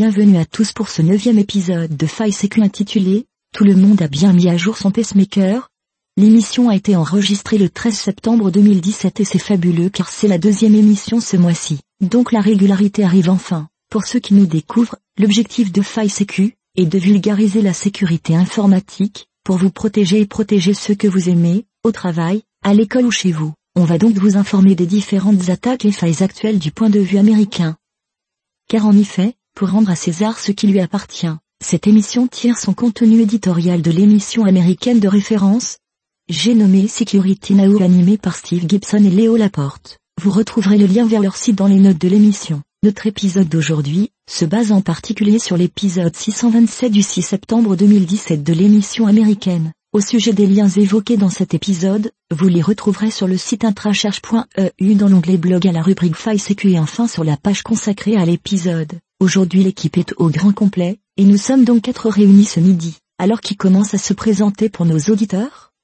Bienvenue à tous pour ce neuvième épisode de Faille Sécu intitulé Tout le monde a bien mis à jour son pacemaker. L'émission a été enregistrée le 13 septembre 2017 et c'est fabuleux car c'est la deuxième émission ce mois-ci. Donc la régularité arrive enfin. Pour ceux qui nous découvrent, l'objectif de Faille Sécu est de vulgariser la sécurité informatique pour vous protéger et protéger ceux que vous aimez, au travail, à l'école ou chez vous. On va donc vous informer des différentes attaques et failles actuelles du point de vue américain. Car en effet, pour rendre à César ce qui lui appartient, cette émission tire son contenu éditorial de l'émission américaine de référence, j'ai nommé Security Now animé par Steve Gibson et Léo Laporte. Vous retrouverez le lien vers leur site dans les notes de l'émission. Notre épisode d'aujourd'hui se base en particulier sur l'épisode 627 du 6 septembre 2017 de l'émission américaine. Au sujet des liens évoqués dans cet épisode, vous les retrouverez sur le site intracherche.eu dans l'onglet blog à la rubrique Faille Sécu et enfin sur la page consacrée à l'épisode. Aujourd'hui l'équipe est au grand complet, et nous sommes donc quatre réunis ce midi. Alors qui commence à se présenter pour nos auditeurs?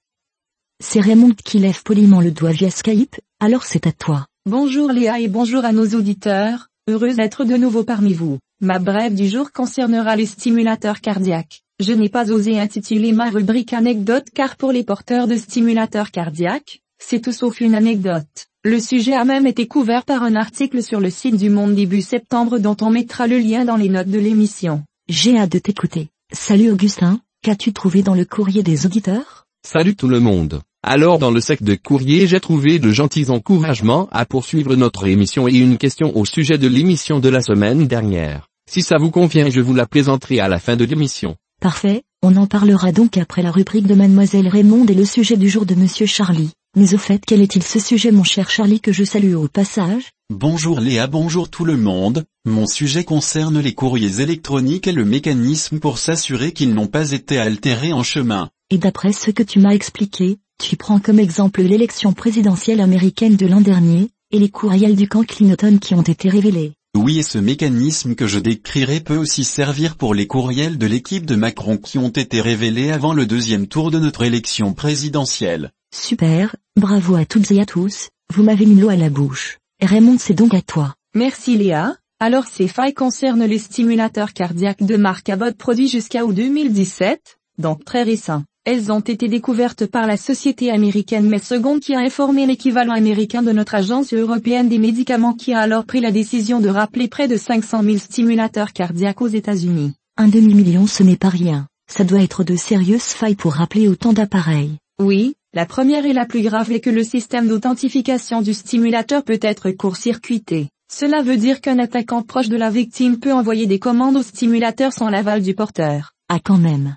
C'est Raymond qui lève poliment le doigt via Skype, alors c'est à toi. Bonjour Léa et bonjour à nos auditeurs, heureuse d'être de nouveau parmi vous. Ma brève du jour concernera les stimulateurs cardiaques. Je n'ai pas osé intituler ma rubrique anecdote car pour les porteurs de stimulateurs cardiaques, c'est tout sauf une anecdote. Le sujet a même été couvert par un article sur le site du Monde début septembre dont on mettra le lien dans les notes de l'émission. J'ai hâte de t'écouter. Salut Augustin, qu'as-tu trouvé dans le courrier des auditeurs? Salut tout le monde. Alors dans le sac de courrier j'ai trouvé de gentils encouragements à poursuivre notre émission et une question au sujet de l'émission de la semaine dernière. Si ça vous convient je vous la présenterai à la fin de l'émission. Parfait, on en parlera donc après la rubrique de Mademoiselle Raymond et le sujet du jour de Monsieur Charlie. Mais au fait quel est-il ce sujet mon cher Charlie que je salue au passage? Bonjour Léa, bonjour tout le monde. Mon sujet concerne les courriers électroniques et le mécanisme pour s'assurer qu'ils n'ont pas été altérés en chemin. Et d'après ce que tu m'as expliqué, tu prends comme exemple l'élection présidentielle américaine de l'an dernier, et les courriels du camp Clinton qui ont été révélés. Oui et ce mécanisme que je décrirai peut aussi servir pour les courriels de l'équipe de Macron qui ont été révélés avant le deuxième tour de notre élection présidentielle. Super, bravo à toutes et à tous, vous m'avez mis l'eau à la bouche. Raymond c'est donc à toi. Merci Léa. Alors ces failles concernent les stimulateurs cardiaques de marque Abbott produits jusqu'à août 2017, donc très récents. Elles ont été découvertes par la société américaine Medseconde qui a informé l'équivalent américain de notre agence européenne des médicaments qui a alors pris la décision de rappeler près de 500 000 stimulateurs cardiaques aux États-Unis. Un demi-million ce n'est pas rien. Ça doit être de sérieuses failles pour rappeler autant d'appareils. Oui, la première et la plus grave est que le système d'authentification du stimulateur peut être court-circuité. Cela veut dire qu'un attaquant proche de la victime peut envoyer des commandes au stimulateur sans l'aval du porteur. Ah quand même.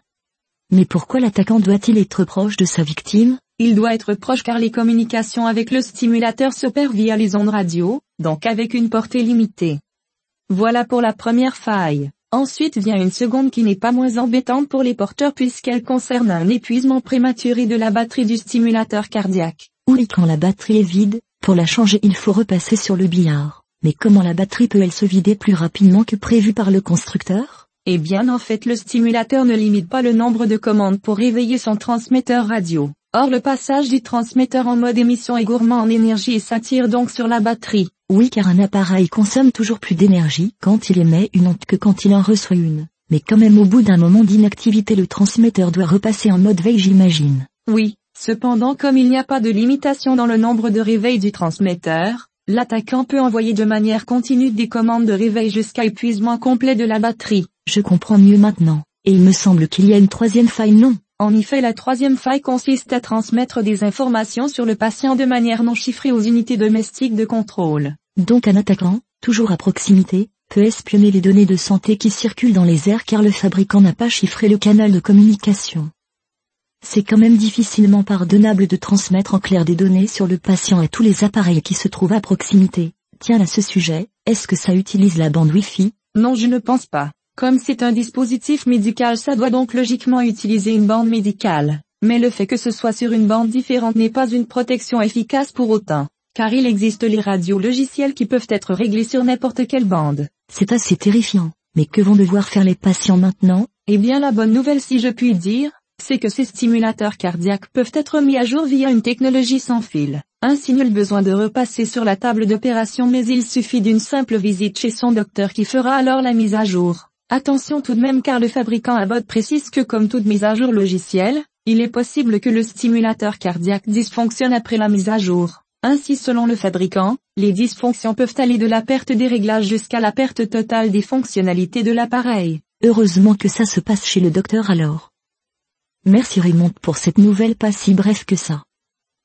Mais pourquoi l'attaquant doit-il être proche de sa victime? Il doit être proche car les communications avec le stimulateur s'opèrent via les ondes radio, donc avec une portée limitée. Voilà pour la première faille. Ensuite vient une seconde qui n'est pas moins embêtante pour les porteurs puisqu'elle concerne un épuisement prématuré de la batterie du stimulateur cardiaque. Oui quand la batterie est vide, pour la changer il faut repasser sur le billard. Mais comment la batterie peut-elle se vider plus rapidement que prévu par le constructeur? Eh bien en fait le stimulateur ne limite pas le nombre de commandes pour réveiller son transmetteur radio. Or le passage du transmetteur en mode émission est gourmand en énergie et s'attire donc sur la batterie. Oui car un appareil consomme toujours plus d'énergie quand il émet une onde que quand il en reçoit une. Mais quand même au bout d'un moment d'inactivité le transmetteur doit repasser en mode veille j'imagine. Oui, cependant comme il n'y a pas de limitation dans le nombre de réveils du transmetteur, l'attaquant peut envoyer de manière continue des commandes de réveil jusqu'à épuisement complet de la batterie. Je comprends mieux maintenant. Et il me semble qu'il y a une troisième faille non? En effet la troisième faille consiste à transmettre des informations sur le patient de manière non chiffrée aux unités domestiques de contrôle. Donc un attaquant, toujours à proximité, peut espionner les données de santé qui circulent dans les airs car le fabricant n'a pas chiffré le canal de communication. C'est quand même difficilement pardonnable de transmettre en clair des données sur le patient et tous les appareils qui se trouvent à proximité. Tiens à ce sujet, est-ce que ça utilise la bande Wi-Fi? Non je ne pense pas. Comme c'est un dispositif médical ça doit donc logiquement utiliser une bande médicale. Mais le fait que ce soit sur une bande différente n'est pas une protection efficace pour autant. Car il existe les radios logiciels qui peuvent être réglés sur n'importe quelle bande. C'est assez terrifiant. Mais que vont devoir faire les patients maintenant? Eh bien la bonne nouvelle si je puis dire, c'est que ces stimulateurs cardiaques peuvent être mis à jour via une technologie sans fil. Ainsi nul besoin de repasser sur la table d'opération mais il suffit d'une simple visite chez son docteur qui fera alors la mise à jour. Attention tout de même car le fabricant à botte précise que comme toute mise à jour logicielle, il est possible que le stimulateur cardiaque dysfonctionne après la mise à jour. Ainsi selon le fabricant, les dysfonctions peuvent aller de la perte des réglages jusqu'à la perte totale des fonctionnalités de l'appareil. Heureusement que ça se passe chez le docteur alors. Merci Raymond pour cette nouvelle pas si bref que ça.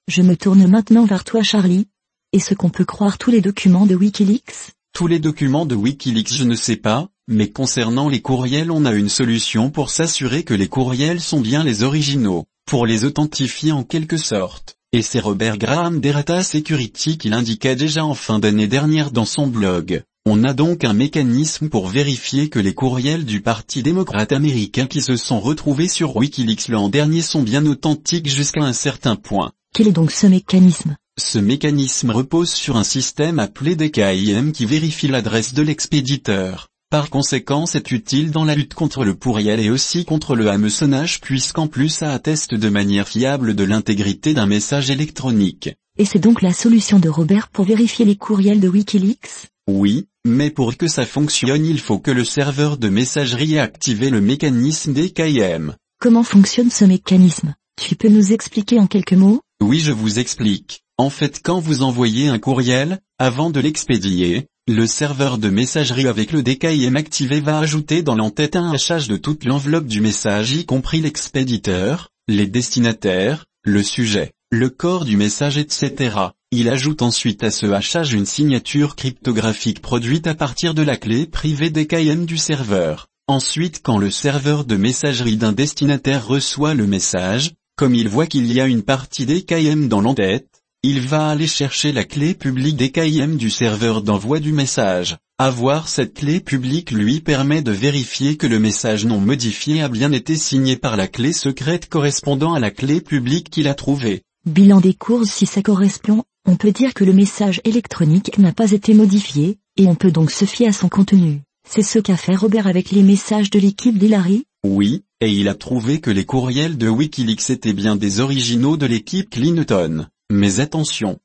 Je me tourne maintenant vers toi Charlie. Est-ce qu'on peut croire tous les documents de Wikileaks? Tous les documents de Wikileaks je ne sais pas, mais concernant les courriels on a une solution pour s'assurer que les courriels sont bien les originaux, pour les authentifier en quelque sorte. Et c'est Robert Graham d'Erata Security qui l'indiquait déjà en fin d'année dernière dans son blog. On a donc un mécanisme pour vérifier que les courriels du Parti démocrate américain qui se sont retrouvés sur Wikileaks l'an dernier sont bien authentiques jusqu'à un certain point. Quel est donc ce mécanisme? Ce mécanisme repose sur un système appelé DKIM qui vérifie l'adresse de l'expéditeur. Par conséquent c'est utile dans la lutte contre le pourriel et aussi contre le hameçonnage puisqu'en plus ça atteste de manière fiable de l'intégrité d'un message électronique. Et c'est donc la solution de Robert pour vérifier les courriels de Wikileaks? Oui, mais pour que ça fonctionne il faut que le serveur de messagerie ait activé le mécanisme DKIM. Comment fonctionne ce mécanisme? Tu peux nous expliquer en quelques mots? Oui je vous explique. En fait quand vous envoyez un courriel, avant de l'expédier, le serveur de messagerie avec le DKIM activé va ajouter dans l'entête un hachage de toute l'enveloppe du message y compris l'expéditeur, les destinataires, le sujet, le corps du message etc. Il ajoute ensuite à ce hachage une signature cryptographique produite à partir de la clé privée DKIM du serveur. Ensuite quand le serveur de messagerie d'un destinataire reçoit le message, comme il voit qu'il y a une partie DKIM dans l'entête, il va aller chercher la clé publique DKIM du serveur d'envoi du message. Avoir cette clé publique lui permet de vérifier que le message non modifié a bien été signé par la clé secrète correspondant à la clé publique qu'il a trouvée. Bilan des courses si ça correspond, on peut dire que le message électronique n'a pas été modifié, et on peut donc se fier à son contenu. C'est ce qu'a fait Robert avec les messages de l'équipe d'Hillary Oui, et il a trouvé que les courriels de Wikileaks étaient bien des originaux de l'équipe Clinton. Mais attention.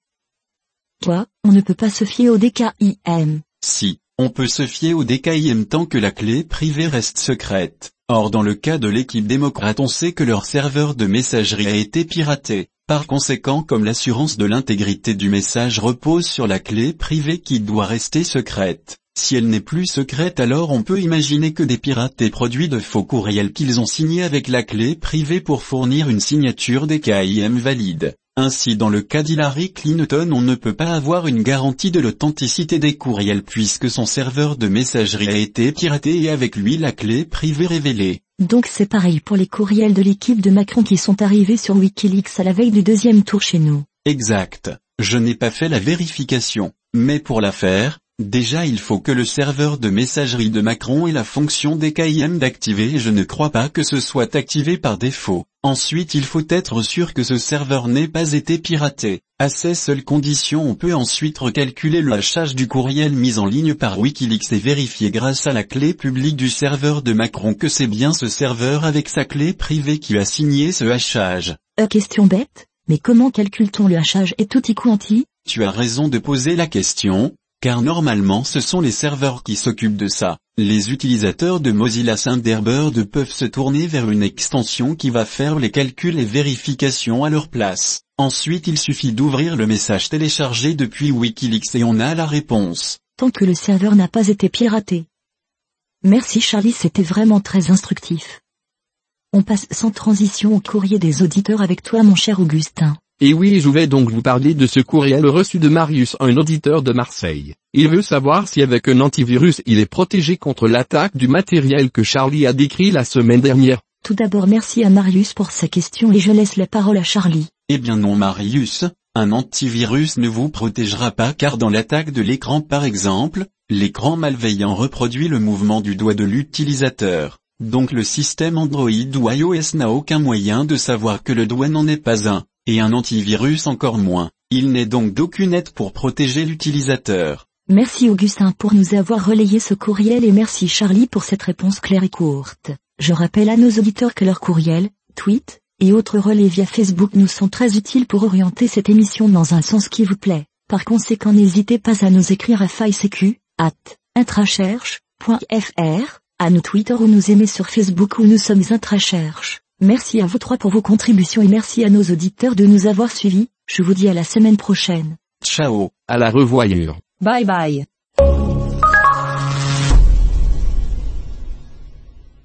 Quoi, on ne peut pas se fier au DKIM Si, on peut se fier au DKIM tant que la clé privée reste secrète. Or dans le cas de l'équipe démocrate on sait que leur serveur de messagerie a été piraté. Par conséquent comme l'assurance de l'intégrité du message repose sur la clé privée qui doit rester secrète, si elle n'est plus secrète alors on peut imaginer que des pirates aient produit de faux courriels qu'ils ont signés avec la clé privée pour fournir une signature DKIM valide. Ainsi dans le cas d'Hillary Clinton on ne peut pas avoir une garantie de l'authenticité des courriels puisque son serveur de messagerie a été piraté et avec lui la clé privée révélée. Donc c'est pareil pour les courriels de l'équipe de Macron qui sont arrivés sur Wikileaks à la veille du deuxième tour chez nous. Exact. Je n'ai pas fait la vérification. Mais pour la faire, Déjà il faut que le serveur de messagerie de Macron ait la fonction DKIM d'activer et je ne crois pas que ce soit activé par défaut. Ensuite il faut être sûr que ce serveur n'ait pas été piraté. À ces seules conditions on peut ensuite recalculer le hachage du courriel mis en ligne par Wikileaks et vérifier grâce à la clé publique du serveur de Macron que c'est bien ce serveur avec sa clé privée qui a signé ce hachage. Euh, question bête, mais comment calcule-t-on le hachage et tout y quanti Tu as raison de poser la question, car normalement ce sont les serveurs qui s'occupent de ça. Les utilisateurs de Mozilla Thunderbird peuvent se tourner vers une extension qui va faire les calculs et vérifications à leur place. Ensuite il suffit d'ouvrir le message téléchargé depuis Wikileaks et on a la réponse. Tant que le serveur n'a pas été piraté. Merci Charlie c'était vraiment très instructif. On passe sans transition au courrier des auditeurs avec toi mon cher Augustin. Et oui je vais donc vous parler de ce courriel reçu de Marius un auditeur de Marseille. Il veut savoir si avec un antivirus il est protégé contre l'attaque du matériel que Charlie a décrit la semaine dernière. Tout d'abord merci à Marius pour sa question et je laisse la parole à Charlie. Eh bien non Marius, un antivirus ne vous protégera pas car dans l'attaque de l'écran par exemple, l'écran malveillant reproduit le mouvement du doigt de l'utilisateur. Donc le système Android ou iOS n'a aucun moyen de savoir que le doigt n'en est pas un et un antivirus encore moins. Il n'est donc d'aucune aide pour protéger l'utilisateur. Merci Augustin pour nous avoir relayé ce courriel et merci Charlie pour cette réponse claire et courte. Je rappelle à nos auditeurs que leurs courriels, tweets, et autres relais via Facebook nous sont très utiles pour orienter cette émission dans un sens qui vous plaît. Par conséquent n'hésitez pas à nous écrire à faillesécu, at intracherche.fr, à nous Twitter ou nous aimer sur Facebook où nous sommes intracherche. Merci à vous trois pour vos contributions et merci à nos auditeurs de nous avoir suivis, je vous dis à la semaine prochaine. Ciao. À la revoyure. Bye bye.